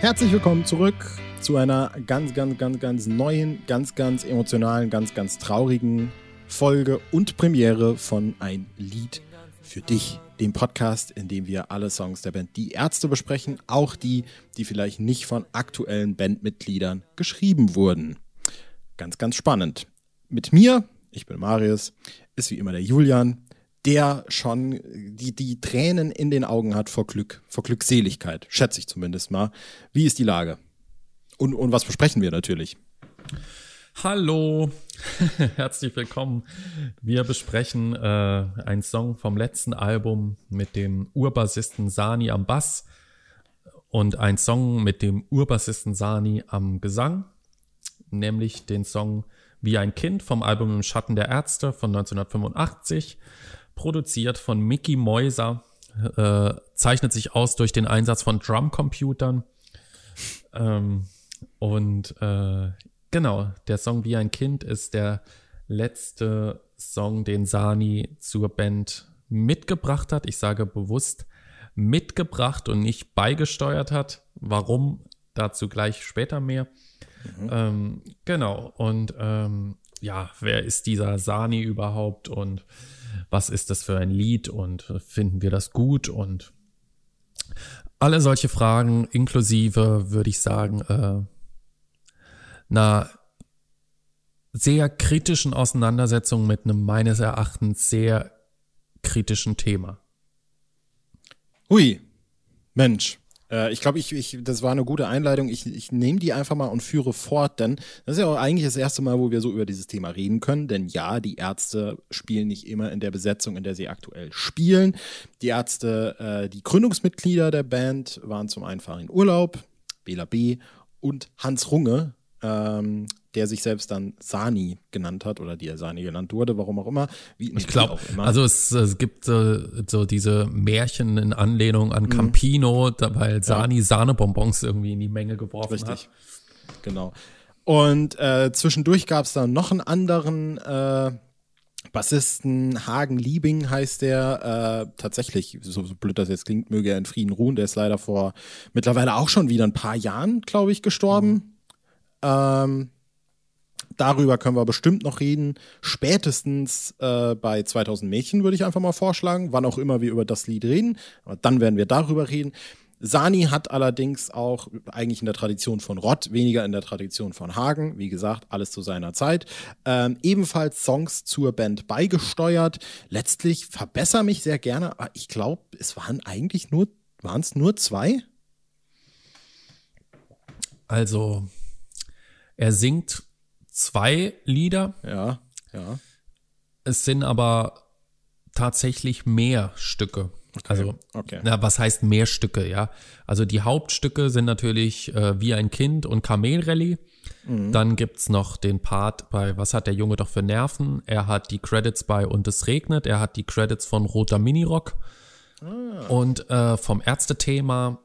Herzlich willkommen zurück zu einer ganz, ganz, ganz, ganz neuen, ganz, ganz emotionalen, ganz, ganz traurigen Folge und Premiere von Ein Lied für dich, dem Podcast, in dem wir alle Songs der Band Die Ärzte besprechen, auch die, die vielleicht nicht von aktuellen Bandmitgliedern geschrieben wurden. Ganz, ganz spannend. Mit mir, ich bin Marius, ist wie immer der Julian, der schon die, die Tränen in den Augen hat vor Glück, vor Glückseligkeit, schätze ich zumindest mal. Wie ist die Lage? Und, und was besprechen wir natürlich? Hallo, herzlich willkommen. Wir besprechen äh, einen Song vom letzten Album mit dem Urbassisten Sani am Bass und einen Song mit dem Urbassisten Sani am Gesang, nämlich den Song Wie ein Kind vom Album Im Schatten der Ärzte von 1985 produziert von Mickey Mäuser, äh, zeichnet sich aus durch den Einsatz von Drumcomputern. Ähm, und äh, genau, der Song Wie ein Kind ist der letzte Song, den Sani zur Band mitgebracht hat. Ich sage bewusst mitgebracht und nicht beigesteuert hat. Warum? Dazu gleich später mehr. Mhm. Ähm, genau. Und ähm, ja, wer ist dieser Sani überhaupt und was ist das für ein Lied und finden wir das gut und alle solche Fragen inklusive, würde ich sagen, äh, einer sehr kritischen Auseinandersetzung mit einem meines Erachtens sehr kritischen Thema. Hui, Mensch, äh, ich glaube, ich, ich, das war eine gute Einleitung. Ich, ich nehme die einfach mal und führe fort, denn das ist ja auch eigentlich das erste Mal, wo wir so über dieses Thema reden können. Denn ja, die Ärzte spielen nicht immer in der Besetzung, in der sie aktuell spielen. Die Ärzte, äh, die Gründungsmitglieder der Band waren zum einen in Urlaub, Bela B. und Hans Runge, ähm, der sich selbst dann Sani genannt hat oder die er Sani genannt wurde, warum auch immer. Wie, ich glaube, also es, es gibt äh, so diese Märchen in Anlehnung an mhm. Campino, da, weil Sani ja. Sahnebonbons irgendwie in die Menge geworfen Richtig. hat. Genau. Und äh, zwischendurch gab es dann noch einen anderen äh, Bassisten, Hagen Liebing heißt der. Äh, tatsächlich, so, so blöd das jetzt klingt, möge er in Frieden ruhen. Der ist leider vor mittlerweile auch schon wieder ein paar Jahren, glaube ich, gestorben. Mhm. Ähm, darüber können wir bestimmt noch reden. Spätestens äh, bei 2000 Mädchen würde ich einfach mal vorschlagen, wann auch immer wir über das Lied reden. Aber dann werden wir darüber reden. Sani hat allerdings auch eigentlich in der Tradition von Rott, weniger in der Tradition von Hagen, wie gesagt, alles zu seiner Zeit, ähm, ebenfalls Songs zur Band beigesteuert. Letztlich verbessere mich sehr gerne, aber ich glaube, es waren eigentlich nur, waren es nur zwei? Also, er singt zwei Lieder. Ja, ja. Es sind aber tatsächlich mehr Stücke. Okay, also, okay. Na, was heißt mehr Stücke, ja? Also die Hauptstücke sind natürlich äh, Wie ein Kind und Kamelrally. Mhm. Dann gibt's noch den Part bei Was hat der Junge doch für Nerven? Er hat die Credits bei Und es regnet. Er hat die Credits von Roter Minirock. Ah. Und äh, vom Ärztethema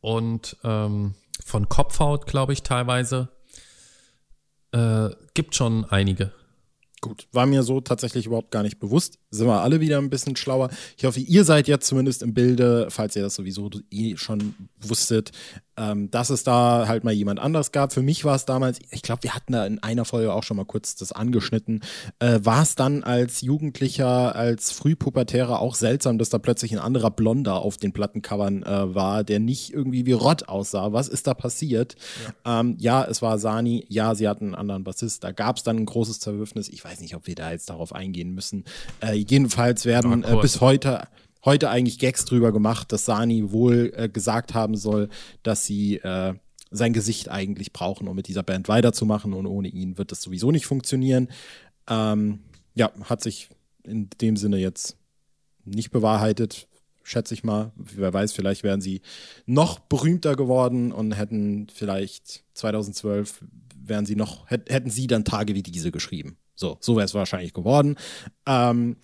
und ähm, von Kopfhaut, glaube ich, teilweise. Äh, gibt schon einige. Gut, war mir so tatsächlich überhaupt gar nicht bewusst. Sind wir alle wieder ein bisschen schlauer. Ich hoffe, ihr seid jetzt zumindest im Bilde, falls ihr das sowieso eh schon wusstet, ähm, dass es da halt mal jemand anders gab. Für mich war es damals, ich glaube, wir hatten da in einer Folge auch schon mal kurz das angeschnitten, äh, war es dann als Jugendlicher, als Frühpubertärer auch seltsam, dass da plötzlich ein anderer Blonder auf den Plattencovern äh, war, der nicht irgendwie wie Rott aussah. Was ist da passiert? Ja, ähm, ja es war Sani, ja, sie hatten einen anderen Bassist, da gab es dann ein großes Zerwürfnis. Ich weiß nicht, ob wir da jetzt darauf eingehen müssen. Äh, jedenfalls werden äh, bis heute heute eigentlich Gags drüber gemacht, dass Sani wohl äh, gesagt haben soll, dass sie äh, sein Gesicht eigentlich brauchen, um mit dieser Band weiterzumachen und ohne ihn wird das sowieso nicht funktionieren. Ähm, ja, hat sich in dem Sinne jetzt nicht bewahrheitet, schätze ich mal. Wer weiß, vielleicht wären sie noch berühmter geworden und hätten vielleicht 2012 wären sie noch, hätten sie dann Tage wie diese geschrieben. So, so wäre es wahrscheinlich geworden. Ähm,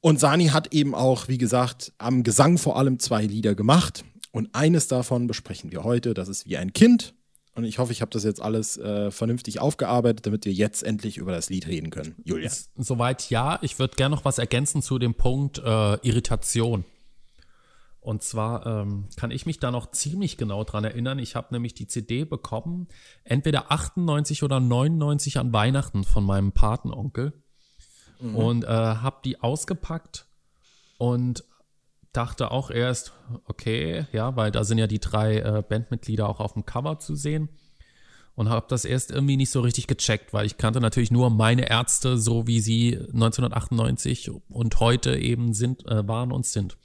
und Sani hat eben auch, wie gesagt, am Gesang vor allem zwei Lieder gemacht. Und eines davon besprechen wir heute. Das ist wie ein Kind. Und ich hoffe, ich habe das jetzt alles äh, vernünftig aufgearbeitet, damit wir jetzt endlich über das Lied reden können. Julia. Soweit ja. Ich würde gerne noch was ergänzen zu dem Punkt äh, Irritation. Und zwar ähm, kann ich mich da noch ziemlich genau dran erinnern. Ich habe nämlich die CD bekommen, entweder 98 oder 99 an Weihnachten von meinem Patenonkel. Mhm. Und äh, habe die ausgepackt und dachte auch erst, okay, ja, weil da sind ja die drei äh, Bandmitglieder auch auf dem Cover zu sehen. Und habe das erst irgendwie nicht so richtig gecheckt, weil ich kannte natürlich nur meine Ärzte, so wie sie 1998 und heute eben sind, äh, waren und sind.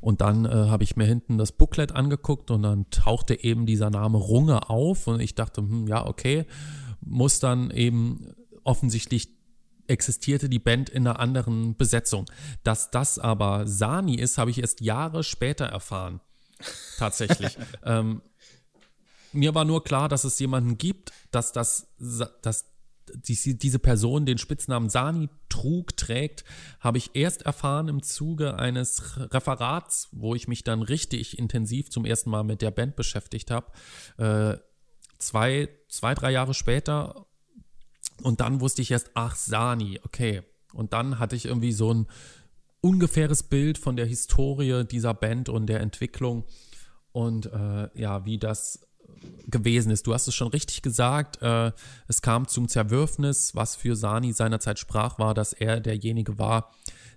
Und dann äh, habe ich mir hinten das Booklet angeguckt und dann tauchte eben dieser Name Runge auf und ich dachte, hm, ja, okay, muss dann eben offensichtlich existierte die Band in einer anderen Besetzung. Dass das aber Sani ist, habe ich erst Jahre später erfahren. Tatsächlich. ähm, mir war nur klar, dass es jemanden gibt, dass das, dass die, diese Person den Spitznamen Sani trug, trägt, habe ich erst erfahren im Zuge eines Referats, wo ich mich dann richtig intensiv zum ersten Mal mit der Band beschäftigt habe. Äh, zwei, zwei, drei Jahre später. Und dann wusste ich erst, ach, Sani, okay. Und dann hatte ich irgendwie so ein ungefähres Bild von der Historie dieser Band und der Entwicklung und äh, ja, wie das gewesen ist. Du hast es schon richtig gesagt. Äh, es kam zum Zerwürfnis, was für Sani seinerzeit sprach, war, dass er derjenige war,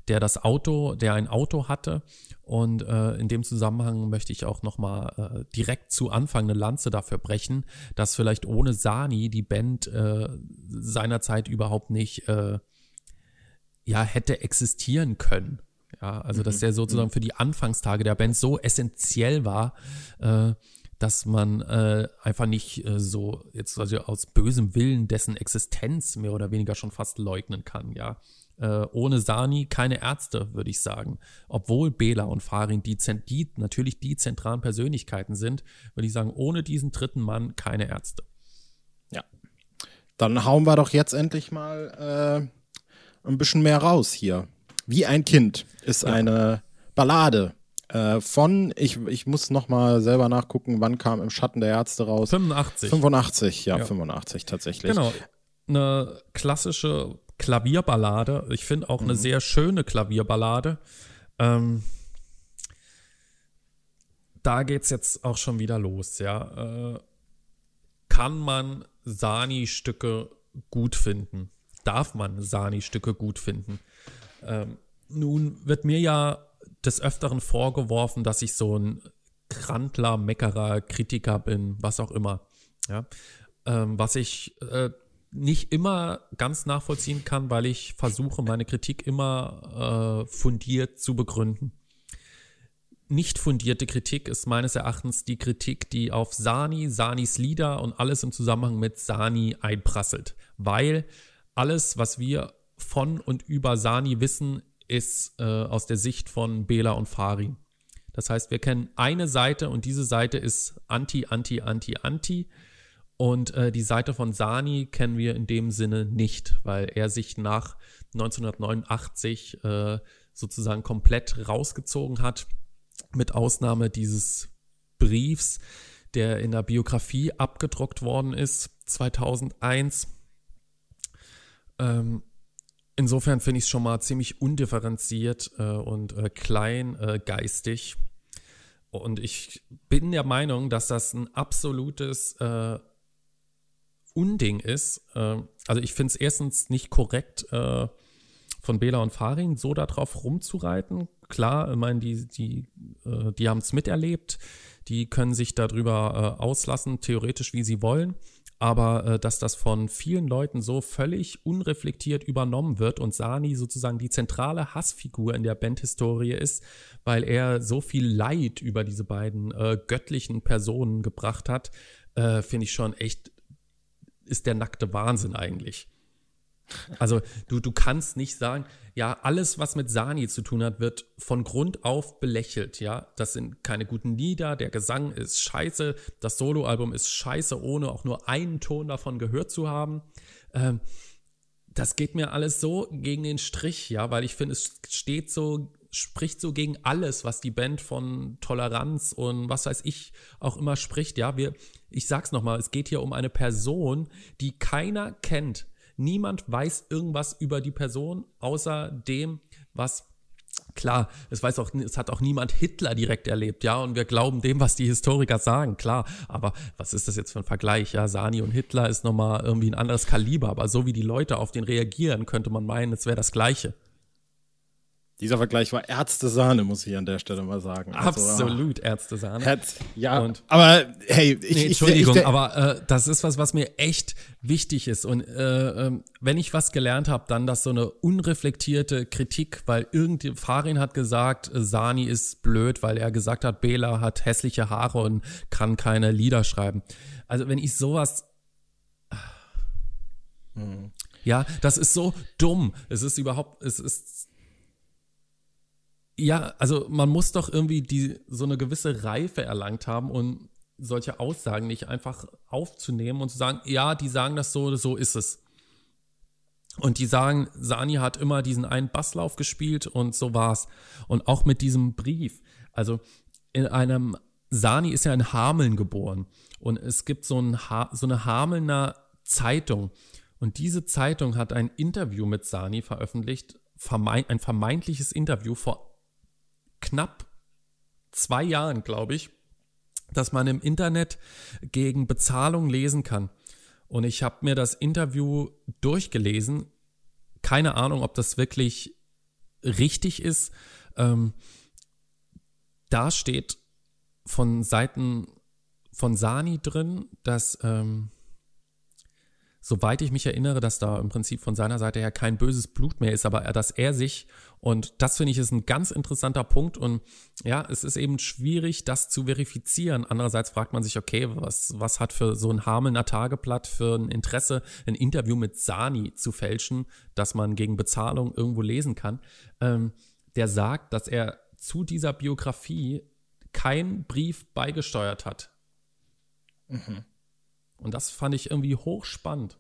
der das Auto, der ein Auto hatte. Und äh, in dem Zusammenhang möchte ich auch nochmal äh, direkt zu Anfang eine Lanze dafür brechen, dass vielleicht ohne Sani die Band äh, seinerzeit überhaupt nicht äh, ja, hätte existieren können. Ja, also dass mhm. der sozusagen mhm. für die Anfangstage der Band so essentiell war, äh, dass man äh, einfach nicht äh, so jetzt also aus bösem Willen dessen Existenz mehr oder weniger schon fast leugnen kann, ja. Äh, ohne Sani keine Ärzte, würde ich sagen. Obwohl Bela und Farin die, die natürlich die zentralen Persönlichkeiten sind, würde ich sagen, ohne diesen dritten Mann keine Ärzte. Ja. Dann hauen wir doch jetzt endlich mal äh, ein bisschen mehr raus hier. Wie ein Kind ist ja. eine Ballade äh, von, ich, ich muss noch mal selber nachgucken, wann kam im Schatten der Ärzte raus? 85. 85, ja, ja. 85 tatsächlich. Genau. Eine klassische Klavierballade. Ich finde auch mhm. eine sehr schöne Klavierballade. Ähm, da es jetzt auch schon wieder los, ja. Äh, kann man Sani-Stücke gut finden? Darf man Sani-Stücke gut finden? Ähm, nun wird mir ja des Öfteren vorgeworfen, dass ich so ein Krantler, Meckerer, Kritiker bin, was auch immer. Ja? Ähm, was ich äh, nicht immer ganz nachvollziehen kann, weil ich versuche, meine Kritik immer äh, fundiert zu begründen. Nicht fundierte Kritik ist meines Erachtens die Kritik, die auf Sani, Sanis Lieder und alles im Zusammenhang mit Sani einprasselt. Weil alles, was wir von und über Sani wissen, ist äh, aus der Sicht von Bela und Farin. Das heißt, wir kennen eine Seite und diese Seite ist anti, anti, anti, anti. Und äh, die Seite von Sani kennen wir in dem Sinne nicht, weil er sich nach 1989 äh, sozusagen komplett rausgezogen hat, mit Ausnahme dieses Briefs, der in der Biografie abgedruckt worden ist, 2001. Ähm, Insofern finde ich es schon mal ziemlich undifferenziert äh, und äh, kleingeistig. Äh, und ich bin der Meinung, dass das ein absolutes äh, Unding ist. Äh, also ich finde es erstens nicht korrekt, äh, von Bela und Farin so darauf rumzureiten. Klar, ich meine, die, die, die haben es miterlebt, die können sich darüber auslassen, theoretisch wie sie wollen aber äh, dass das von vielen Leuten so völlig unreflektiert übernommen wird und Sani sozusagen die zentrale Hassfigur in der Bandhistorie ist, weil er so viel Leid über diese beiden äh, göttlichen Personen gebracht hat, äh, finde ich schon echt, ist der nackte Wahnsinn eigentlich. Also du, du kannst nicht sagen, ja, alles, was mit Sani zu tun hat, wird von Grund auf belächelt, ja. Das sind keine guten Lieder, der Gesang ist scheiße, das Soloalbum ist scheiße, ohne auch nur einen Ton davon gehört zu haben. Ähm, das geht mir alles so gegen den Strich, ja, weil ich finde, es steht so, spricht so gegen alles, was die Band von Toleranz und was weiß ich auch immer spricht, ja. Wir, ich sag's nochmal, es geht hier um eine Person, die keiner kennt Niemand weiß irgendwas über die Person, außer dem, was Klar, es weiß auch, es hat auch niemand Hitler direkt erlebt, ja, und wir glauben dem, was die Historiker sagen, klar. Aber was ist das jetzt für ein Vergleich? Ja, Sani und Hitler ist nochmal irgendwie ein anderes Kaliber, aber so wie die Leute auf den reagieren, könnte man meinen, es wäre das Gleiche. Dieser Vergleich war Ärzte-Sahne, muss ich an der Stelle mal sagen. Also, Absolut Ärzte-Sahne. Ja, und, aber hey, ich, nee, Entschuldigung, ich, ich, aber äh, das ist was, was mir echt wichtig ist. Und äh, äh, wenn ich was gelernt habe, dann das so eine unreflektierte Kritik, weil irgendwie Farin hat gesagt, äh, Sani ist blöd, weil er gesagt hat, Bela hat hässliche Haare und kann keine Lieder schreiben. Also wenn ich sowas hm. Ja, das ist so dumm. Es ist überhaupt, es ist ja, also man muss doch irgendwie die so eine gewisse Reife erlangt haben und solche Aussagen nicht einfach aufzunehmen und zu sagen, ja, die sagen das so, so ist es. Und die sagen, Sani hat immer diesen einen Basslauf gespielt und so war's. Und auch mit diesem Brief. Also in einem, Sani ist ja in Hameln geboren. Und es gibt so, ein ha so eine Hamelner Zeitung. Und diese Zeitung hat ein Interview mit Sani veröffentlicht, ein vermeintliches Interview vor knapp zwei Jahren, glaube ich, dass man im Internet gegen Bezahlung lesen kann. Und ich habe mir das Interview durchgelesen. Keine Ahnung, ob das wirklich richtig ist. Ähm, da steht von Seiten von Sani drin, dass ähm, soweit ich mich erinnere, dass da im Prinzip von seiner Seite her kein böses Blut mehr ist, aber dass er sich, und das finde ich ist ein ganz interessanter Punkt und ja, es ist eben schwierig, das zu verifizieren. Andererseits fragt man sich, okay, was, was hat für so ein Hamelner Tageblatt für ein Interesse, ein Interview mit Sani zu fälschen, dass man gegen Bezahlung irgendwo lesen kann. Ähm, der sagt, dass er zu dieser Biografie keinen Brief beigesteuert hat. Mhm. Und das fand ich irgendwie hochspannend.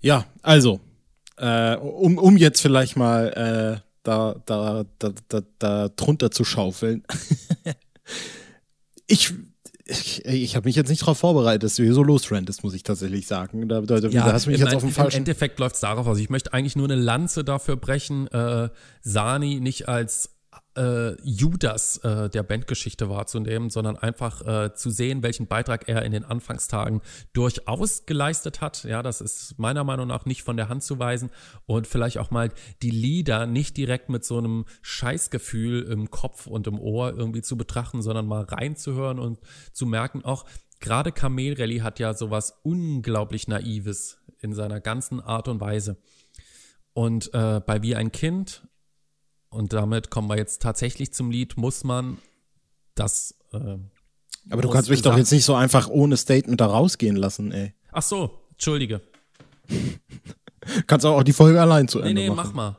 Ja, also, äh, um, um jetzt vielleicht mal äh, da, da, da, da, da drunter zu schaufeln. ich ich, ich habe mich jetzt nicht darauf vorbereitet, dass du hier so losrentest, muss ich tatsächlich sagen. Da, da, ja, da hast du mich jetzt auf dem falschen. Im Endeffekt läuft es darauf aus. Ich möchte eigentlich nur eine Lanze dafür brechen, äh, Sani nicht als äh, Judas äh, der Bandgeschichte wahrzunehmen, sondern einfach äh, zu sehen, welchen Beitrag er in den Anfangstagen durchaus geleistet hat. Ja, das ist meiner Meinung nach nicht von der Hand zu weisen und vielleicht auch mal die Lieder nicht direkt mit so einem Scheißgefühl im Kopf und im Ohr irgendwie zu betrachten, sondern mal reinzuhören und zu merken, auch gerade Kamel Rally hat ja sowas unglaublich Naives in seiner ganzen Art und Weise. Und äh, bei Wie ein Kind und damit kommen wir jetzt tatsächlich zum Lied, muss man das. Äh, Aber du kannst mich doch jetzt nicht so einfach ohne Statement da rausgehen lassen, ey. Ach so, entschuldige. kannst auch die Folge allein zu Ende nee, nee, machen. mach mal.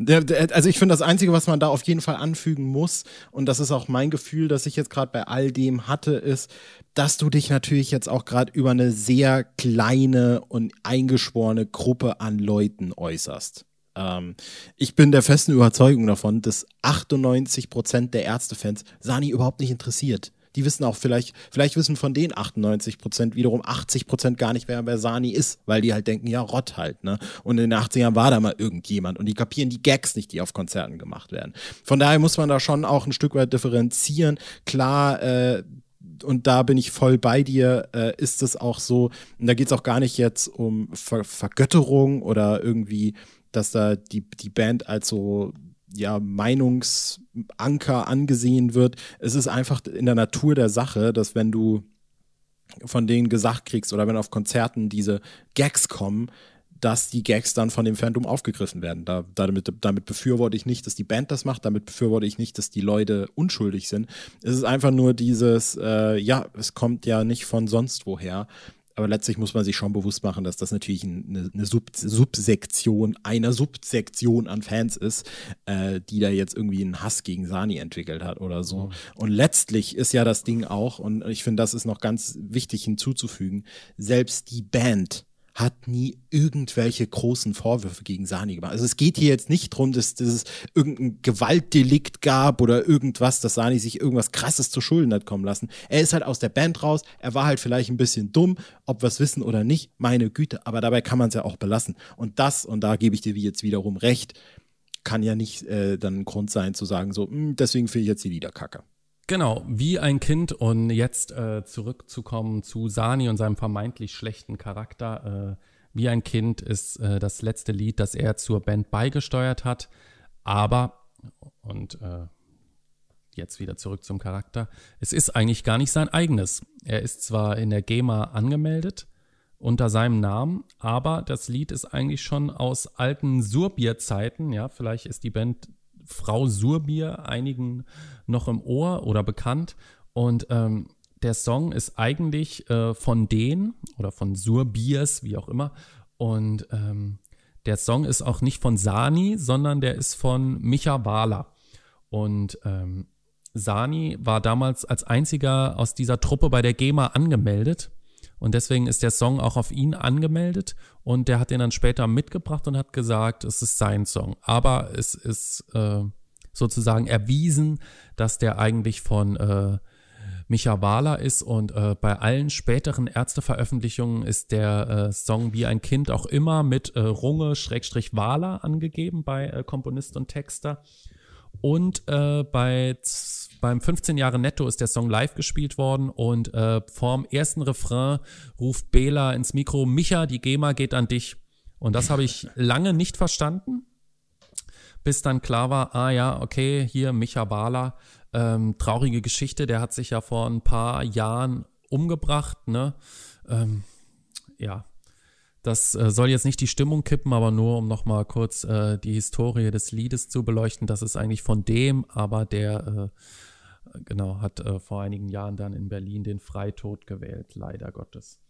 Der, der, also ich finde, das Einzige, was man da auf jeden Fall anfügen muss, und das ist auch mein Gefühl, das ich jetzt gerade bei all dem hatte, ist, dass du dich natürlich jetzt auch gerade über eine sehr kleine und eingeschworene Gruppe an Leuten äußerst. Ähm, ich bin der festen Überzeugung davon, dass 98 Prozent der Ärztefans Sani überhaupt nicht interessiert. Die wissen auch vielleicht, vielleicht wissen von den 98 Prozent wiederum 80 Prozent gar nicht, wer, Sani ist, weil die halt denken, ja, Rott halt, ne? Und in den 80ern war da mal irgendjemand und die kapieren die Gags nicht, die auf Konzerten gemacht werden. Von daher muss man da schon auch ein Stück weit differenzieren. Klar, äh, und da bin ich voll bei dir, äh, ist es auch so, und da geht es auch gar nicht jetzt um Ver Vergötterung oder irgendwie dass da die, die Band als so ja, Meinungsanker angesehen wird. Es ist einfach in der Natur der Sache, dass wenn du von denen gesagt kriegst oder wenn auf Konzerten diese Gags kommen, dass die Gags dann von dem Fandom aufgegriffen werden. Da, damit, damit befürworte ich nicht, dass die Band das macht, damit befürworte ich nicht, dass die Leute unschuldig sind. Es ist einfach nur dieses, äh, ja, es kommt ja nicht von sonst woher aber letztlich muss man sich schon bewusst machen, dass das natürlich eine, eine Sub Subsektion einer Subsektion an Fans ist, äh, die da jetzt irgendwie einen Hass gegen Sani entwickelt hat oder so. Mhm. Und letztlich ist ja das Ding auch, und ich finde, das ist noch ganz wichtig hinzuzufügen, selbst die Band hat nie irgendwelche großen Vorwürfe gegen Sani gemacht. Also es geht hier jetzt nicht darum, dass, dass es irgendein Gewaltdelikt gab oder irgendwas, dass Sani sich irgendwas Krasses zu Schulden hat kommen lassen. Er ist halt aus der Band raus, er war halt vielleicht ein bisschen dumm, ob wir es wissen oder nicht, meine Güte, aber dabei kann man es ja auch belassen. Und das, und da gebe ich dir jetzt wiederum recht, kann ja nicht äh, dann ein Grund sein zu sagen, so, mh, hm, deswegen finde ich jetzt die Lieder kacke. Genau, wie ein Kind und jetzt äh, zurückzukommen zu Sani und seinem vermeintlich schlechten Charakter. Äh, wie ein Kind ist äh, das letzte Lied, das er zur Band beigesteuert hat. Aber, und äh, jetzt wieder zurück zum Charakter, es ist eigentlich gar nicht sein eigenes. Er ist zwar in der GEMA angemeldet unter seinem Namen, aber das Lied ist eigentlich schon aus alten Surbier-Zeiten. Ja, vielleicht ist die Band Frau Surbier einigen noch im Ohr oder bekannt. Und ähm, der Song ist eigentlich äh, von denen oder von Surbiers, wie auch immer. Und ähm, der Song ist auch nicht von Sani, sondern der ist von Micha Wahler. Und ähm, Sani war damals als einziger aus dieser Truppe bei der GEMA angemeldet. Und deswegen ist der Song auch auf ihn angemeldet. Und der hat den dann später mitgebracht und hat gesagt, es ist sein Song. Aber es ist äh, sozusagen erwiesen, dass der eigentlich von äh, Micha Wahler ist und äh, bei allen späteren Ärzteveröffentlichungen ist der äh, Song Wie ein Kind auch immer mit äh, Runge Schrägstrich Wahler angegeben bei äh, Komponist und Texter. Und äh, bei beim 15 Jahre Netto ist der Song live gespielt worden und äh, vorm ersten Refrain ruft Bela ins Mikro, Micha, die GEMA geht an dich. Und das habe ich lange nicht verstanden, bis dann klar war, ah ja, okay, hier Micha Bala, ähm, traurige Geschichte, der hat sich ja vor ein paar Jahren umgebracht, ne? Ähm, ja, das äh, soll jetzt nicht die Stimmung kippen, aber nur um nochmal kurz äh, die Historie des Liedes zu beleuchten. Das ist eigentlich von dem, aber der äh, genau hat äh, vor einigen Jahren dann in Berlin den Freitod gewählt, leider Gottes.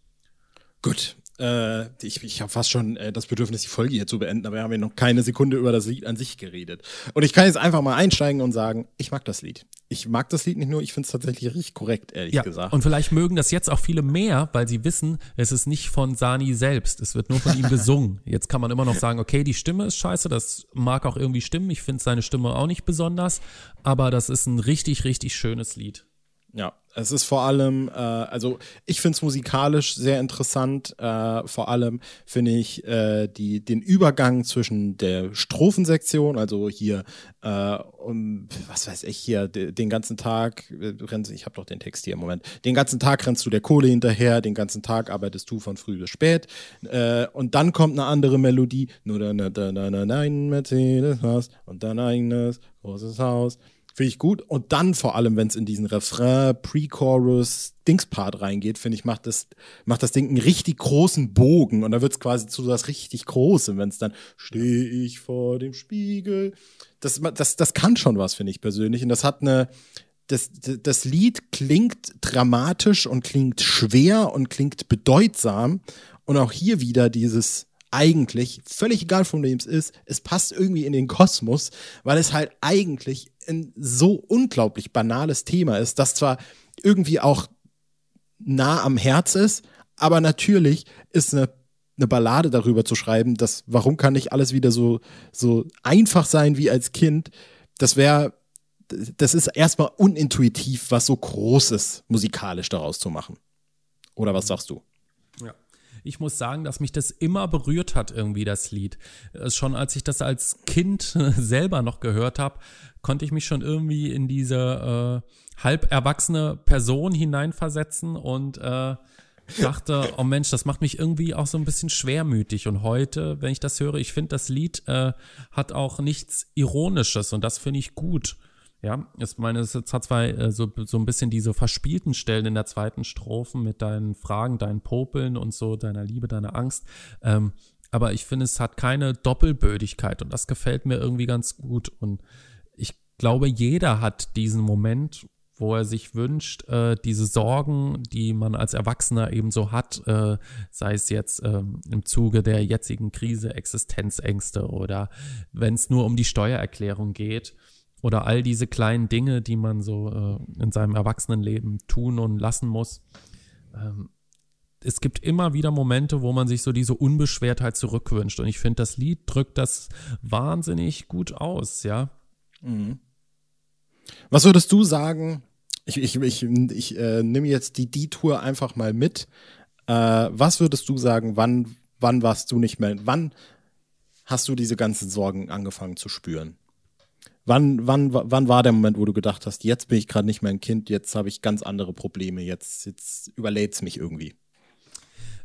Gut, äh, ich, ich habe fast schon äh, das Bedürfnis, die Folge hier zu beenden, aber wir haben ja noch keine Sekunde über das Lied an sich geredet. Und ich kann jetzt einfach mal einsteigen und sagen, ich mag das Lied. Ich mag das Lied nicht nur, ich finde es tatsächlich richtig korrekt, ehrlich ja, gesagt. Und vielleicht mögen das jetzt auch viele mehr, weil sie wissen, es ist nicht von Sani selbst. Es wird nur von ihm gesungen. Jetzt kann man immer noch sagen, okay, die Stimme ist scheiße, das mag auch irgendwie stimmen. Ich finde seine Stimme auch nicht besonders, aber das ist ein richtig, richtig schönes Lied. Ja, es ist vor allem, äh, also ich finde es musikalisch sehr interessant. Äh, vor allem finde ich äh, die, den Übergang zwischen der Strophensektion, also hier, äh, um, was weiß ich hier, de, den ganzen Tag äh, ich habe doch den Text hier im Moment, den ganzen Tag rennst du der Kohle hinterher, den ganzen Tag arbeitest du von früh bis spät äh, und dann kommt eine andere Melodie, nur dann, dann, dann, dann ein Mercedes hast und dann eigenes großes Haus. Finde ich gut. Und dann vor allem, wenn es in diesen Refrain, Pre-Chorus, Dings-Part reingeht, finde ich, macht das, macht das Ding einen richtig großen Bogen. Und da wird es quasi zu was richtig Großem, wenn es dann stehe ich vor dem Spiegel. Das, das, das kann schon was, finde ich persönlich. Und das hat eine, das, das Lied klingt dramatisch und klingt schwer und klingt bedeutsam. Und auch hier wieder dieses eigentlich, völlig egal von wem es ist, es passt irgendwie in den Kosmos, weil es halt eigentlich ein so unglaublich banales Thema ist, das zwar irgendwie auch nah am Herz ist, aber natürlich ist eine, eine Ballade darüber zu schreiben, dass warum kann nicht alles wieder so, so einfach sein wie als Kind, das wäre, das ist erstmal unintuitiv, was so Großes musikalisch daraus zu machen. Oder was sagst du? Ja ich muss sagen, dass mich das immer berührt hat, irgendwie das Lied. Schon als ich das als Kind selber noch gehört habe, konnte ich mich schon irgendwie in diese äh, halb erwachsene Person hineinversetzen und äh, dachte, oh Mensch, das macht mich irgendwie auch so ein bisschen schwermütig. Und heute, wenn ich das höre, ich finde, das Lied äh, hat auch nichts Ironisches und das finde ich gut. Ja, ich meine, es hat zwar äh, so, so ein bisschen diese verspielten Stellen in der zweiten Strophe mit deinen Fragen, deinen Popeln und so, deiner Liebe, deiner Angst. Ähm, aber ich finde, es hat keine Doppelbödigkeit und das gefällt mir irgendwie ganz gut. Und ich glaube, jeder hat diesen Moment, wo er sich wünscht, äh, diese Sorgen, die man als Erwachsener eben so hat, äh, sei es jetzt äh, im Zuge der jetzigen Krise, Existenzängste oder wenn es nur um die Steuererklärung geht oder all diese kleinen Dinge, die man so äh, in seinem Erwachsenenleben tun und lassen muss. Ähm, es gibt immer wieder Momente, wo man sich so diese Unbeschwertheit zurückwünscht. Und ich finde, das Lied drückt das wahnsinnig gut aus, ja. Mhm. Was würdest du sagen? Ich, ich, ich, ich äh, nehme jetzt die D-Tour einfach mal mit. Äh, was würdest du sagen, wann, wann warst du nicht mehr, wann hast du diese ganzen Sorgen angefangen zu spüren? Wann, wann, wann war der Moment, wo du gedacht hast, jetzt bin ich gerade nicht mehr ein Kind, jetzt habe ich ganz andere Probleme, jetzt, jetzt überlädt es mich irgendwie?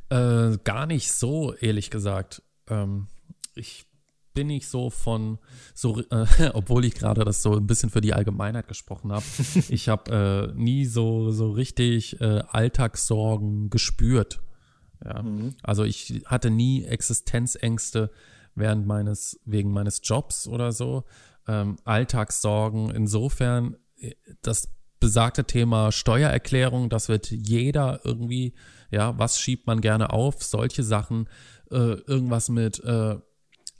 Äh, gar nicht so, ehrlich gesagt. Ähm, ich bin nicht so von, so, äh, obwohl ich gerade das so ein bisschen für die Allgemeinheit gesprochen habe, ich habe äh, nie so, so richtig äh, Alltagssorgen gespürt. Ja. Mhm. Also ich hatte nie Existenzängste während meines, wegen meines Jobs oder so. Ähm, Alltagssorgen. Insofern, äh, das besagte Thema Steuererklärung, das wird jeder irgendwie, ja, was schiebt man gerne auf? Solche Sachen, äh, irgendwas mit äh,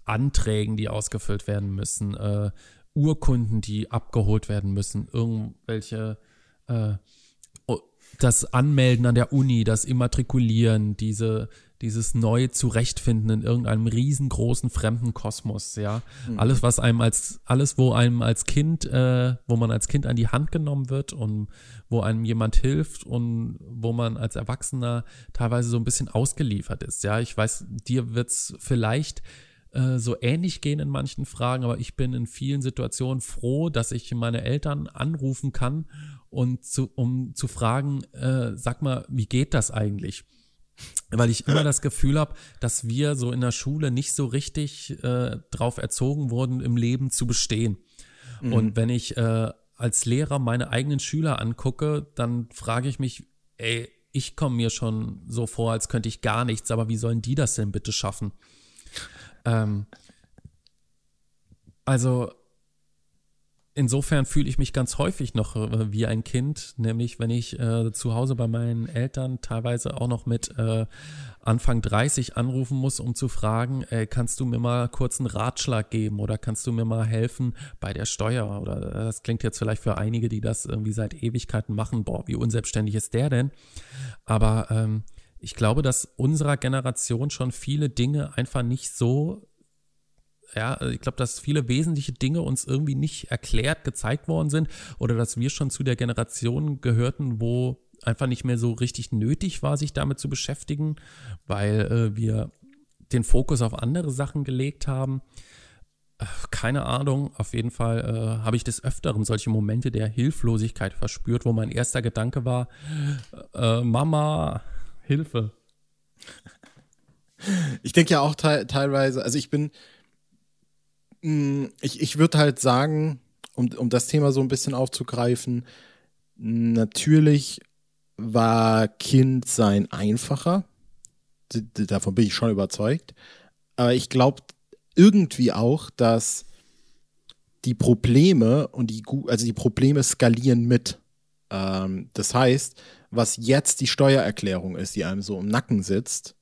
Anträgen, die ausgefüllt werden müssen, äh, Urkunden, die abgeholt werden müssen, irgendwelche, äh, das Anmelden an der Uni, das Immatrikulieren, diese, dieses neue Zurechtfinden in irgendeinem riesengroßen fremden Kosmos, ja. Mhm. Alles, was einem als, alles, wo einem als Kind, äh, wo man als Kind an die Hand genommen wird und wo einem jemand hilft und wo man als Erwachsener teilweise so ein bisschen ausgeliefert ist, ja. Ich weiß, dir wird's vielleicht äh, so ähnlich gehen in manchen Fragen, aber ich bin in vielen Situationen froh, dass ich meine Eltern anrufen kann und zu, um zu fragen, äh, sag mal, wie geht das eigentlich? Weil ich immer das Gefühl habe, dass wir so in der Schule nicht so richtig äh, drauf erzogen wurden, im Leben zu bestehen. Mhm. Und wenn ich äh, als Lehrer meine eigenen Schüler angucke, dann frage ich mich, ey, ich komme mir schon so vor, als könnte ich gar nichts, aber wie sollen die das denn bitte schaffen? Ähm, also insofern fühle ich mich ganz häufig noch äh, wie ein Kind, nämlich wenn ich äh, zu Hause bei meinen Eltern teilweise auch noch mit äh, Anfang 30 anrufen muss, um zu fragen, ey, kannst du mir mal kurz einen Ratschlag geben oder kannst du mir mal helfen bei der Steuer? Oder äh, das klingt jetzt vielleicht für einige, die das irgendwie seit Ewigkeiten machen, boah, wie unselbstständig ist der denn? Aber ähm, ich glaube, dass unserer Generation schon viele Dinge einfach nicht so, ja, ich glaube, dass viele wesentliche Dinge uns irgendwie nicht erklärt, gezeigt worden sind oder dass wir schon zu der Generation gehörten, wo einfach nicht mehr so richtig nötig war, sich damit zu beschäftigen, weil äh, wir den Fokus auf andere Sachen gelegt haben. Keine Ahnung, auf jeden Fall äh, habe ich des Öfteren solche Momente der Hilflosigkeit verspürt, wo mein erster Gedanke war, äh, Mama, Hilfe. Ich denke ja auch te teilweise, also ich bin, ich, ich würde halt sagen, um, um das Thema so ein bisschen aufzugreifen, natürlich war Kind sein einfacher. Davon bin ich schon überzeugt. Aber ich glaube irgendwie auch, dass die Probleme und die, also die Probleme skalieren mit. Ähm, das heißt, was jetzt die Steuererklärung ist, die einem so im Nacken sitzt,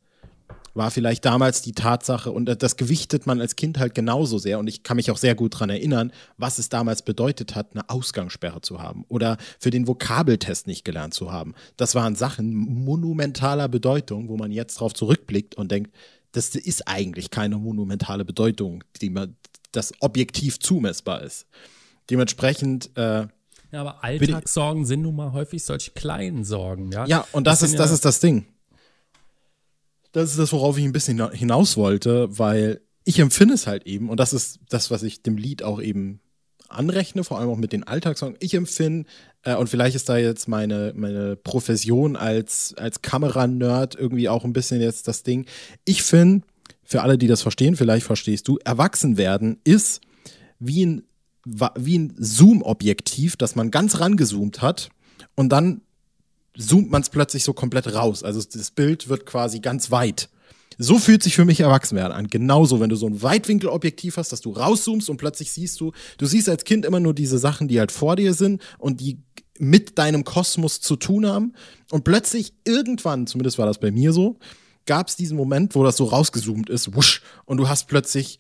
war vielleicht damals die Tatsache, und das gewichtet man als Kind halt genauso sehr, und ich kann mich auch sehr gut daran erinnern, was es damals bedeutet hat, eine Ausgangssperre zu haben oder für den Vokabeltest nicht gelernt zu haben. Das waren Sachen monumentaler Bedeutung, wo man jetzt drauf zurückblickt und denkt, das ist eigentlich keine monumentale Bedeutung, die man, das objektiv zumessbar ist. Dementsprechend äh, ja, aber Alltagssorgen sind nun mal häufig solche kleinen Sorgen, ja. Ja, und das, das ist, das ja ist das Ding. Das ist das, worauf ich ein bisschen hinaus wollte, weil ich empfinde es halt eben, und das ist das, was ich dem Lied auch eben anrechne, vor allem auch mit den Alltagssorgen. Ich empfinde, äh, und vielleicht ist da jetzt meine, meine Profession als, als Kameranerd irgendwie auch ein bisschen jetzt das Ding. Ich finde, für alle, die das verstehen, vielleicht verstehst du, erwachsen werden ist wie ein wie ein Zoom-Objektiv, das man ganz rangezoomt hat und dann zoomt man es plötzlich so komplett raus. Also das Bild wird quasi ganz weit. So fühlt sich für mich Erwachsenwerden an. Genauso, wenn du so ein Weitwinkelobjektiv hast, dass du rauszoomst und plötzlich siehst du, du siehst als Kind immer nur diese Sachen, die halt vor dir sind und die mit deinem Kosmos zu tun haben. Und plötzlich irgendwann, zumindest war das bei mir so, gab es diesen Moment, wo das so rausgezoomt ist, wusch, und du hast plötzlich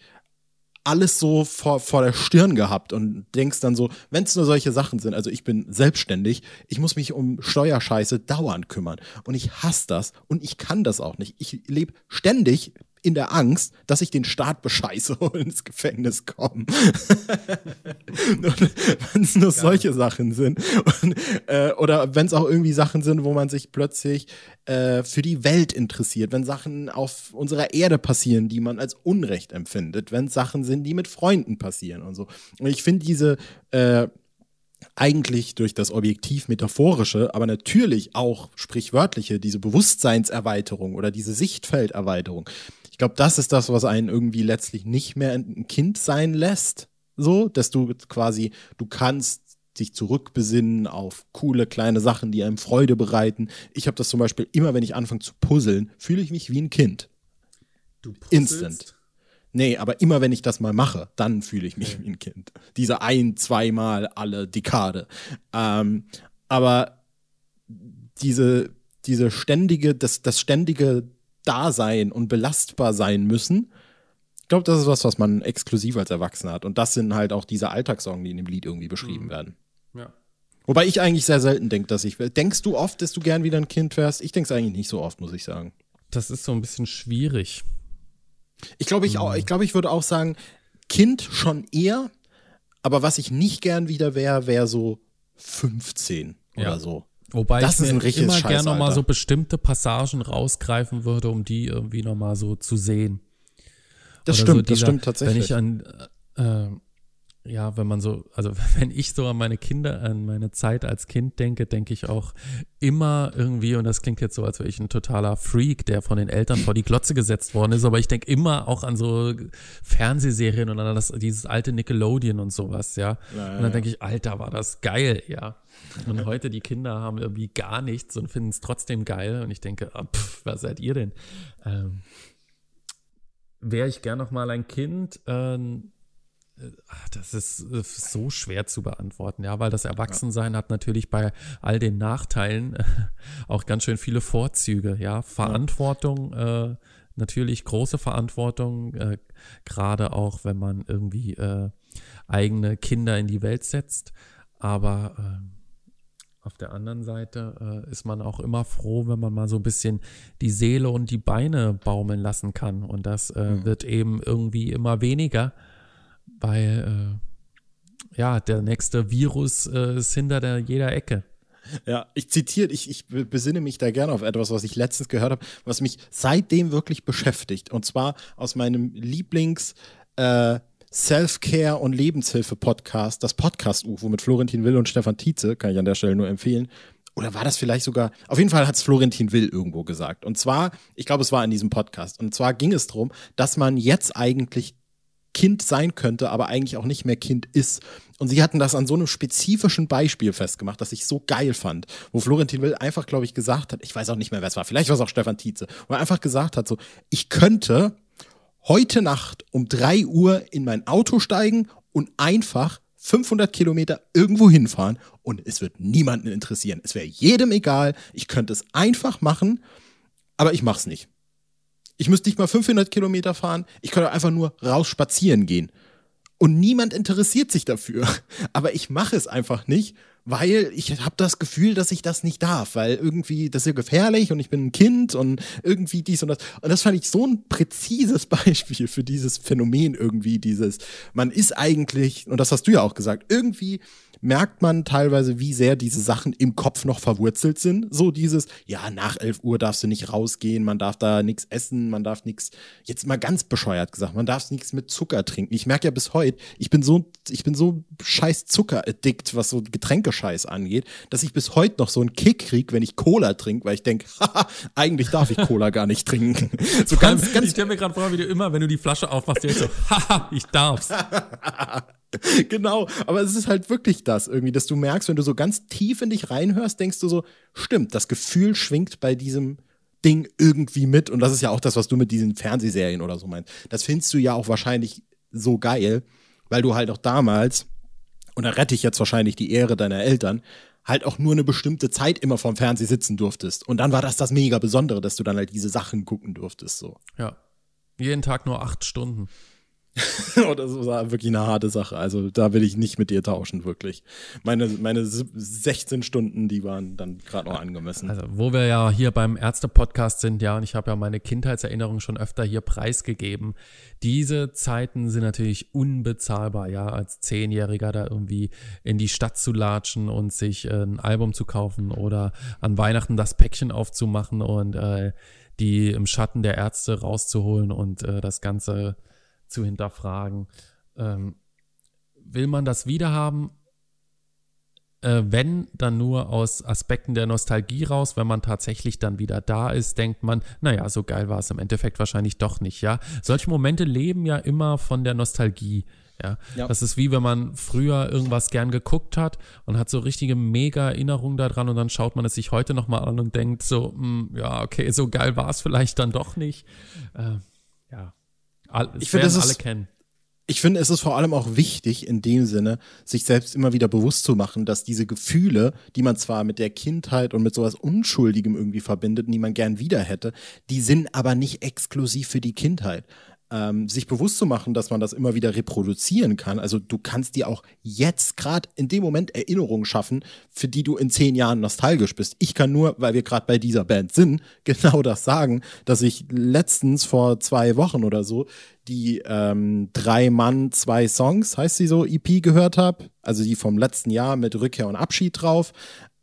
alles so vor, vor der Stirn gehabt und denkst dann so, wenn es nur solche Sachen sind, also ich bin selbstständig, ich muss mich um Steuerscheiße dauernd kümmern und ich hasse das und ich kann das auch nicht. Ich lebe ständig in der Angst, dass ich den Staat bescheiße und ins Gefängnis komme. wenn es nur solche Sachen sind. Und, äh, oder wenn es auch irgendwie Sachen sind, wo man sich plötzlich äh, für die Welt interessiert, wenn Sachen auf unserer Erde passieren, die man als Unrecht empfindet, wenn es Sachen sind, die mit Freunden passieren und so. Und ich finde diese äh, eigentlich durch das Objektiv metaphorische, aber natürlich auch sprichwörtliche, diese Bewusstseinserweiterung oder diese Sichtfelderweiterung. Ich glaube, das ist das, was einen irgendwie letztlich nicht mehr ein Kind sein lässt. So, dass du quasi, du kannst sich zurückbesinnen auf coole kleine Sachen, die einem Freude bereiten. Ich habe das zum Beispiel immer, wenn ich anfange zu puzzeln, fühle ich mich wie ein Kind. Du puzzelst? Instant. Nee, aber immer wenn ich das mal mache, dann fühle ich mich okay. wie ein Kind. Diese ein, zweimal alle Dekade. Ähm, aber diese, diese ständige, das, das ständige Dasein und belastbar sein müssen, ich glaube, das ist was, was man exklusiv als Erwachsener hat. Und das sind halt auch diese Alltagssorgen, die in dem Lied irgendwie beschrieben mhm. werden. Ja. Wobei ich eigentlich sehr selten denke, dass ich. Denkst du oft, dass du gern wieder ein Kind wärst? Ich denke es eigentlich nicht so oft, muss ich sagen. Das ist so ein bisschen schwierig. Ich glaube, ich, auch, ich, glaub, ich würde auch sagen, Kind schon eher, aber was ich nicht gern wieder wäre, wäre so 15 ja. oder so. Wobei das ich ist ein immer gerne nochmal so bestimmte Passagen rausgreifen würde, um die irgendwie nochmal so zu sehen. Das oder stimmt, so dieser, das stimmt tatsächlich. Wenn ich an, äh, ja, wenn man so, also wenn ich so an meine Kinder, an meine Zeit als Kind denke, denke ich auch immer irgendwie, und das klingt jetzt so, als wäre ich ein totaler Freak, der von den Eltern vor die Glotze gesetzt worden ist, aber ich denke immer auch an so Fernsehserien und an das, dieses alte Nickelodeon und sowas, ja. ja und dann denke ich, Alter, war das geil, ja. Und heute die Kinder haben irgendwie gar nichts und finden es trotzdem geil. Und ich denke, ah, pff, was seid ihr denn? Ähm, Wäre ich gern noch mal ein Kind? Ähm, das ist so schwer zu beantworten, ja, weil das Erwachsensein ja. hat natürlich bei all den Nachteilen auch ganz schön viele Vorzüge, ja. Verantwortung, äh, natürlich große Verantwortung, äh, gerade auch wenn man irgendwie äh, eigene Kinder in die Welt setzt. Aber äh, auf der anderen Seite äh, ist man auch immer froh, wenn man mal so ein bisschen die Seele und die Beine baumeln lassen kann. Und das äh, mhm. wird eben irgendwie immer weniger weil äh, ja, der nächste Virus äh, ist hinter der, jeder Ecke. Ja, ich zitiere, ich, ich besinne mich da gerne auf etwas, was ich letztens gehört habe, was mich seitdem wirklich beschäftigt. Und zwar aus meinem Lieblings- äh, und Lebenshilfe-Podcast, das Podcast-UFO mit Florentin Will und Stefan Tietze, kann ich an der Stelle nur empfehlen. Oder war das vielleicht sogar, auf jeden Fall hat es Florentin Will irgendwo gesagt. Und zwar, ich glaube, es war in diesem Podcast. Und zwar ging es darum, dass man jetzt eigentlich Kind sein könnte, aber eigentlich auch nicht mehr Kind ist. Und sie hatten das an so einem spezifischen Beispiel festgemacht, das ich so geil fand, wo Florentin Will einfach, glaube ich, gesagt hat, ich weiß auch nicht mehr, wer es war, vielleicht war es auch Stefan Tietze, wo er einfach gesagt hat, so, ich könnte heute Nacht um drei Uhr in mein Auto steigen und einfach 500 Kilometer irgendwo hinfahren und es wird niemanden interessieren. Es wäre jedem egal. Ich könnte es einfach machen, aber ich mach's nicht. Ich müsste nicht mal 500 Kilometer fahren. Ich könnte einfach nur raus spazieren gehen. Und niemand interessiert sich dafür. Aber ich mache es einfach nicht, weil ich habe das Gefühl, dass ich das nicht darf, weil irgendwie das ist ja gefährlich und ich bin ein Kind und irgendwie dies und das. Und das fand ich so ein präzises Beispiel für dieses Phänomen irgendwie, dieses, man ist eigentlich, und das hast du ja auch gesagt, irgendwie merkt man teilweise, wie sehr diese Sachen im Kopf noch verwurzelt sind. So dieses, ja, nach 11 Uhr darfst du nicht rausgehen, man darf da nichts essen, man darf nichts, jetzt mal ganz bescheuert gesagt, man darf nichts mit Zucker trinken. Ich merke ja bis heute, ich bin so, ich bin so scheiß Zuckeraddikt, was so Getränkescheiß angeht, dass ich bis heute noch so einen Kick krieg, wenn ich Cola trinke, weil ich denke, haha, eigentlich darf ich Cola gar nicht trinken. So ganz, ganz ich stelle mir gerade vor, wie du immer, wenn du die Flasche aufmachst, direkt so, haha, ich darf's. genau, aber es ist halt wirklich das irgendwie, dass du merkst, wenn du so ganz tief in dich reinhörst, denkst du so, stimmt, das Gefühl schwingt bei diesem Ding irgendwie mit und das ist ja auch das, was du mit diesen Fernsehserien oder so meinst. Das findest du ja auch wahrscheinlich so geil, weil du halt auch damals, und da rette ich jetzt wahrscheinlich die Ehre deiner Eltern, halt auch nur eine bestimmte Zeit immer vorm Fernseh sitzen durftest. Und dann war das das mega Besondere, dass du dann halt diese Sachen gucken durftest, so. Ja. Jeden Tag nur acht Stunden. das war wirklich eine harte Sache. Also da will ich nicht mit dir tauschen, wirklich. Meine, meine 16 Stunden, die waren dann gerade noch angemessen. Also wo wir ja hier beim Ärzte-Podcast sind, ja, und ich habe ja meine Kindheitserinnerungen schon öfter hier preisgegeben. Diese Zeiten sind natürlich unbezahlbar, ja, als Zehnjähriger da irgendwie in die Stadt zu latschen und sich äh, ein Album zu kaufen oder an Weihnachten das Päckchen aufzumachen und äh, die im Schatten der Ärzte rauszuholen und äh, das Ganze zu hinterfragen. Ähm, will man das wiederhaben? Äh, wenn, dann nur aus Aspekten der Nostalgie raus. Wenn man tatsächlich dann wieder da ist, denkt man, naja, so geil war es im Endeffekt wahrscheinlich doch nicht, ja. Solche Momente leben ja immer von der Nostalgie. Ja? ja. Das ist wie wenn man früher irgendwas gern geguckt hat und hat so richtige mega Erinnerungen daran und dann schaut man es sich heute nochmal an und denkt so, mh, hm, ja, okay, so geil war es vielleicht dann doch nicht. Äh, ja. All, ich finde, es alle kennen. Ich finde, es ist vor allem auch wichtig, in dem Sinne, sich selbst immer wieder bewusst zu machen, dass diese Gefühle, die man zwar mit der Kindheit und mit sowas Unschuldigem irgendwie verbindet, die man gern wieder hätte, die sind aber nicht exklusiv für die Kindheit ähm, sich bewusst zu machen, dass man das immer wieder reproduzieren kann. Also du kannst dir auch jetzt gerade in dem Moment Erinnerungen schaffen, für die du in zehn Jahren nostalgisch bist. Ich kann nur, weil wir gerade bei dieser Band sind, genau das sagen, dass ich letztens vor zwei Wochen oder so die ähm, drei Mann, zwei Songs, heißt sie so, EP gehört habe. Also die vom letzten Jahr mit Rückkehr und Abschied drauf.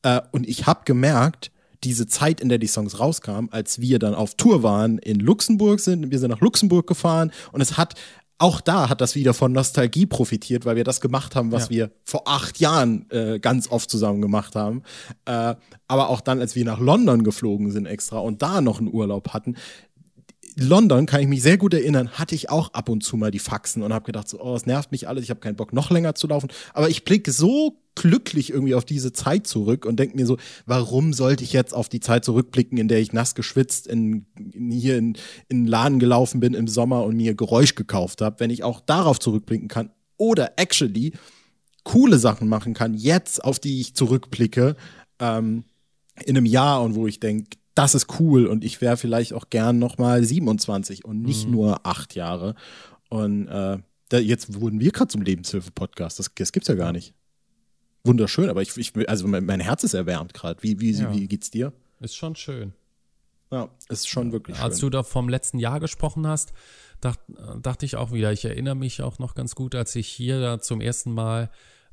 Äh, und ich habe gemerkt, diese Zeit, in der die Songs rauskamen, als wir dann auf Tour waren in Luxemburg sind, wir sind nach Luxemburg gefahren und es hat auch da hat das wieder von Nostalgie profitiert, weil wir das gemacht haben, was ja. wir vor acht Jahren äh, ganz oft zusammen gemacht haben. Äh, aber auch dann, als wir nach London geflogen sind extra und da noch einen Urlaub hatten, London kann ich mich sehr gut erinnern, hatte ich auch ab und zu mal die Faxen und habe gedacht, so, oh, es nervt mich alles, ich habe keinen Bock, noch länger zu laufen. Aber ich blicke so glücklich irgendwie auf diese Zeit zurück und denke mir so, warum sollte ich jetzt auf die Zeit zurückblicken, in der ich nass geschwitzt in, in hier in, in den Laden gelaufen bin im Sommer und mir Geräusch gekauft habe, wenn ich auch darauf zurückblicken kann oder actually coole Sachen machen kann, jetzt auf die ich zurückblicke, ähm, in einem Jahr und wo ich denke, das ist cool und ich wäre vielleicht auch gern nochmal 27 und nicht mhm. nur acht Jahre. Und äh, da, jetzt wurden wir gerade zum Lebenshilfe-Podcast. Das, das gibt's ja gar nicht. Wunderschön, aber ich, ich also mein, mein Herz ist erwärmt gerade. Wie, wie, ja. wie geht's dir? Ist schon schön. Ja, ist schon wirklich schön. Als du da vom letzten Jahr gesprochen hast, dacht, dachte ich auch wieder, ich erinnere mich auch noch ganz gut, als ich hier da zum ersten Mal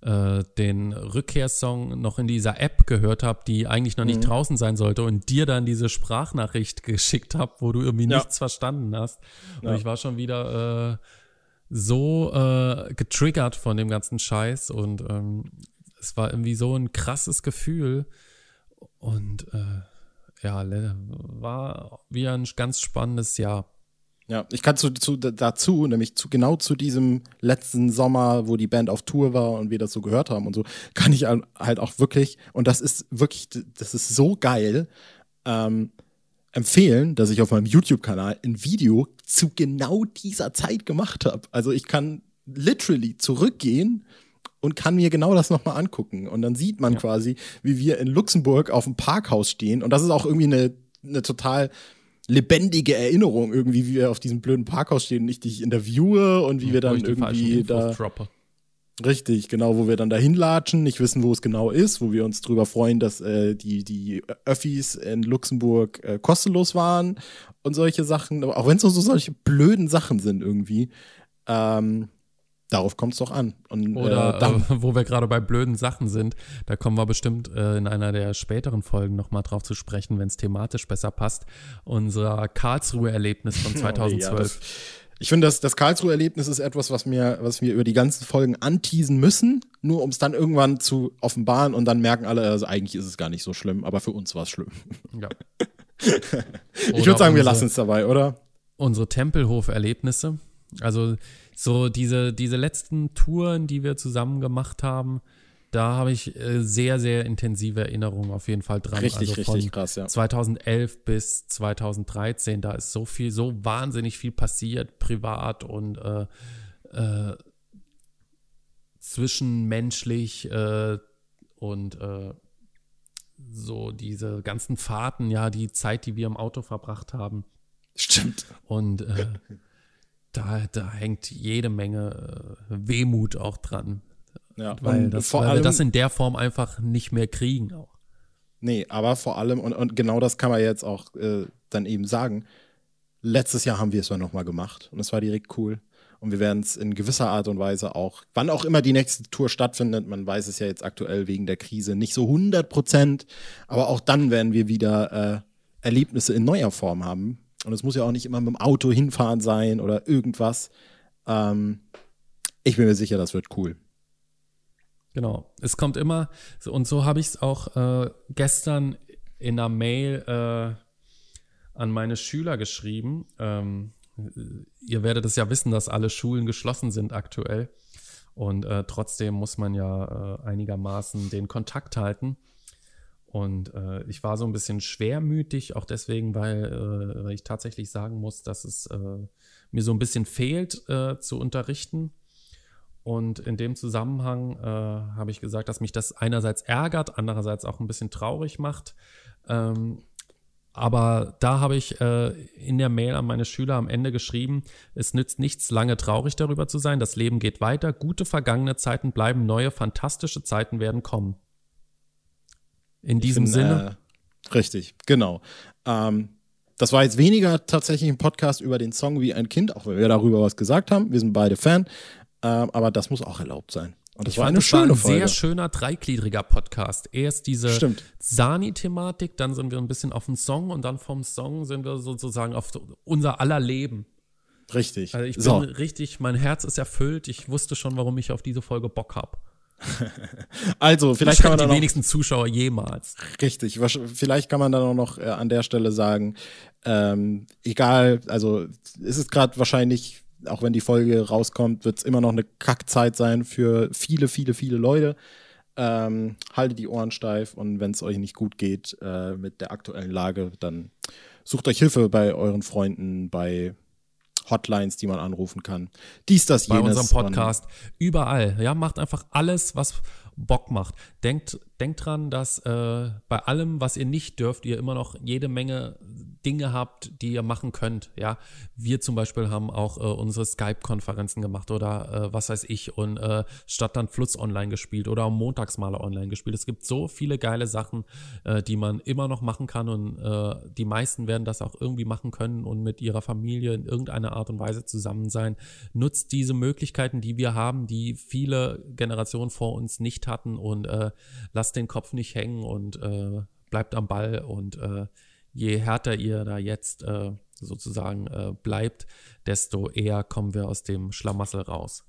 äh, den Rückkehrsong noch in dieser App gehört habe, die eigentlich noch nicht mhm. draußen sein sollte und dir dann diese Sprachnachricht geschickt habe, wo du irgendwie ja. nichts verstanden hast. Und ja. ich war schon wieder äh, so äh, getriggert von dem ganzen Scheiß und ähm, es war irgendwie so ein krasses Gefühl und äh, ja, war wie ein ganz spannendes Jahr. Ja, ich kann zu, zu, dazu, nämlich zu, genau zu diesem letzten Sommer, wo die Band auf Tour war und wir das so gehört haben und so, kann ich halt auch wirklich, und das ist wirklich, das ist so geil, ähm, empfehlen, dass ich auf meinem YouTube-Kanal ein Video zu genau dieser Zeit gemacht habe. Also ich kann literally zurückgehen und kann mir genau das nochmal angucken. Und dann sieht man ja. quasi, wie wir in Luxemburg auf dem Parkhaus stehen. Und das ist auch irgendwie eine, eine total lebendige Erinnerung irgendwie, wie wir auf diesem blöden Parkhaus stehen und ich dich interviewe und wie wir dann irgendwie da. Droppe. Richtig, genau, wo wir dann dahin latschen, nicht wissen, wo es genau ist, wo wir uns drüber freuen, dass äh, die, die Öffis in Luxemburg äh, kostenlos waren und solche Sachen, aber auch wenn es so, so solche blöden Sachen sind irgendwie. Ähm, Darauf kommt es doch an. Und, Oder äh, äh, wo wir gerade bei blöden Sachen sind, da kommen wir bestimmt äh, in einer der späteren Folgen nochmal drauf zu sprechen, wenn es thematisch besser passt. Unser Karlsruhe-Erlebnis von 2012. Oh, ja, das, ich finde, das, das Karlsruhe-Erlebnis ist etwas, was, mir, was wir über die ganzen Folgen anteasen müssen, nur um es dann irgendwann zu offenbaren und dann merken alle, also eigentlich ist es gar nicht so schlimm, aber für uns war es schlimm. Ja. ich würde sagen, wir lassen es dabei, oder? Unsere Tempelhof-Erlebnisse. Also so diese, diese letzten Touren, die wir zusammen gemacht haben, da habe ich äh, sehr, sehr intensive Erinnerungen auf jeden Fall dran. Richtig, also richtig krass, ja. 2011 bis 2013, da ist so viel, so wahnsinnig viel passiert, privat und äh, äh, zwischenmenschlich äh, und äh, so diese ganzen Fahrten, ja, die Zeit, die wir im Auto verbracht haben. Stimmt. Und äh, da, da hängt jede Menge äh, Wehmut auch dran. Ja, weil, das, weil wir allem- das in der Form einfach nicht mehr kriegen auch. Nee, aber vor allem, und, und genau das kann man jetzt auch äh, dann eben sagen, letztes Jahr haben wir es ja nochmal gemacht und es war direkt cool. Und wir werden es in gewisser Art und Weise auch, wann auch immer die nächste Tour stattfindet, man weiß es ja jetzt aktuell wegen der Krise nicht so 100 Prozent, aber auch dann werden wir wieder äh, Erlebnisse in neuer Form haben. Und es muss ja auch nicht immer mit dem Auto hinfahren sein oder irgendwas. Ähm, ich bin mir sicher, das wird cool. Genau. Es kommt immer, und so habe ich es auch äh, gestern in einer Mail äh, an meine Schüler geschrieben. Ähm, ihr werdet es ja wissen, dass alle Schulen geschlossen sind aktuell. Und äh, trotzdem muss man ja äh, einigermaßen den Kontakt halten. Und äh, ich war so ein bisschen schwermütig, auch deswegen, weil, äh, ich tatsächlich sagen muss, dass es äh, mir so ein bisschen fehlt äh, zu unterrichten. Und in dem Zusammenhang äh, habe ich gesagt, dass mich das einerseits ärgert, andererseits auch ein bisschen traurig macht. Ähm, aber da habe ich äh, in der Mail an meine Schüler am Ende geschrieben, es nützt nichts, lange traurig darüber zu sein. Das Leben geht weiter. Gute vergangene Zeiten bleiben, neue fantastische Zeiten werden kommen. In diesem bin, Sinne. Äh, richtig, genau. Ähm, das war jetzt weniger tatsächlich ein Podcast über den Song wie ein Kind, auch wenn wir darüber was gesagt haben. Wir sind beide Fan. Ähm, aber das muss auch erlaubt sein. Und das ich war fand, eine es war schöne ein Folge. sehr schöner dreigliedriger Podcast. Erst diese. Sani-Thematik, dann sind wir ein bisschen auf den Song und dann vom Song sind wir sozusagen auf unser aller Leben. Richtig. Also ich bin so, richtig, mein Herz ist erfüllt. Ich wusste schon, warum ich auf diese Folge Bock habe. also vielleicht kann man die auch, wenigsten Zuschauer jemals. richtig, vielleicht kann man dann auch noch äh, an der Stelle sagen, ähm, egal, also es ist gerade wahrscheinlich, auch wenn die Folge rauskommt, wird es immer noch eine Kackzeit sein für viele, viele, viele Leute. Ähm, haltet die Ohren steif und wenn es euch nicht gut geht äh, mit der aktuellen Lage, dann sucht euch Hilfe bei euren Freunden, bei Hotlines, die man anrufen kann. Dies, das, Bei jenes. unserem Podcast. Überall. Ja, macht einfach alles, was Bock macht. Denkt, denkt dran, dass äh, bei allem, was ihr nicht dürft, ihr immer noch jede Menge Dinge habt, die ihr machen könnt. Ja, wir zum Beispiel haben auch äh, unsere Skype-Konferenzen gemacht oder äh, was weiß ich und äh, statt dann Fluss online gespielt oder Montagsmaler online gespielt. Es gibt so viele geile Sachen, äh, die man immer noch machen kann und äh, die meisten werden das auch irgendwie machen können und mit ihrer Familie in irgendeiner Art und Weise zusammen sein. Nutzt diese Möglichkeiten, die wir haben, die viele Generationen vor uns nicht hatten und äh, lasst den Kopf nicht hängen und äh, bleibt am Ball und äh, je härter ihr da jetzt äh, sozusagen äh, bleibt, desto eher kommen wir aus dem Schlamassel raus.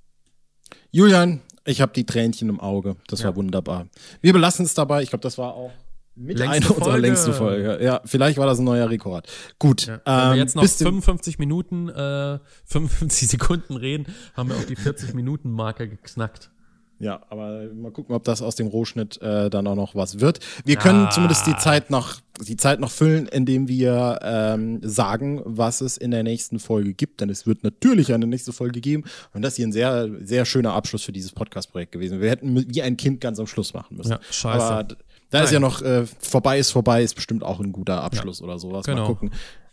Julian, ich habe die Tränchen im Auge. Das Ja. war wunderbar. Wir belassen es dabei. Ich glaube, das war auch mit Längste einer unserer Folge. längsten Folge. Ja, vielleicht war das ein neuer Rekord. Gut. Ja, wenn wir ähm, jetzt noch bis dem- 55 Minuten, äh, 55 Sekunden reden, haben wir auch die 40-Minuten-Marke geknackt. Ja, aber mal gucken, ob das aus dem Rohschnitt äh, dann auch noch was wird. Wir können Ah. zumindest die Zeit noch, die Zeit noch füllen, indem wir ähm, sagen, was es in der nächsten Folge gibt. Denn es wird natürlich eine nächste Folge geben. Und das ist hier ein sehr, sehr schöner Abschluss für dieses Podcast-Projekt gewesen. Wir hätten wie ein Kind ganz am Schluss machen müssen. Ja, scheiße. Aber da ist Nein. ja noch äh, vorbei ist vorbei, ist bestimmt auch ein guter Abschluss oder sowas. Mal Genau. gucken.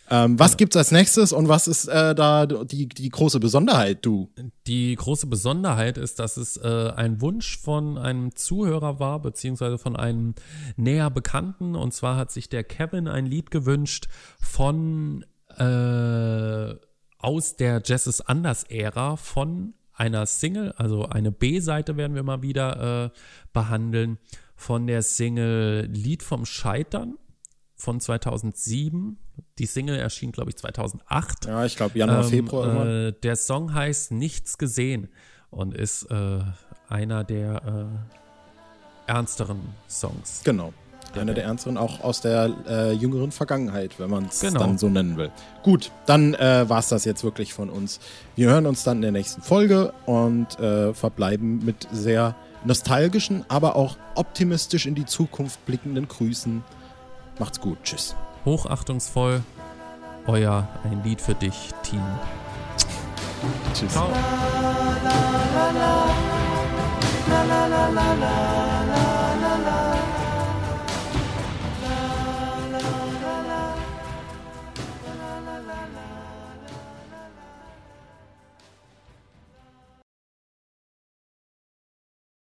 Ähm, was gibt's als nächstes und was ist äh, da die, die große Besonderheit, du? Die große Besonderheit ist, dass es äh, ein Wunsch von einem Zuhörer war, beziehungsweise von einem näher Bekannten. Und zwar hat sich der Kevin ein Lied gewünscht von äh, aus der Jazz is Anders Ära von einer Single, also eine B-Seite werden wir mal wieder äh, behandeln, von der Single Lied vom Scheitern von 2007. Die Single erschien, glaube ich, 2008. Ja, ich glaube Januar, Ähm, Februar. Äh, der Song heißt Nichts gesehen und ist äh, einer der äh, ernsteren Songs. Genau. Einer der ernsteren, auch aus der äh, jüngeren Vergangenheit, wenn man es Genau. dann so nennen will. Gut, dann äh, war es das jetzt wirklich von uns. Wir hören uns dann in der nächsten Folge und äh, verbleiben mit sehr nostalgischen, aber auch optimistisch in die Zukunft blickenden Grüßen. Macht's gut. Tschüss. Hochachtungsvoll, euer Ein Lied für dich, Team. Tschüss. Ciao.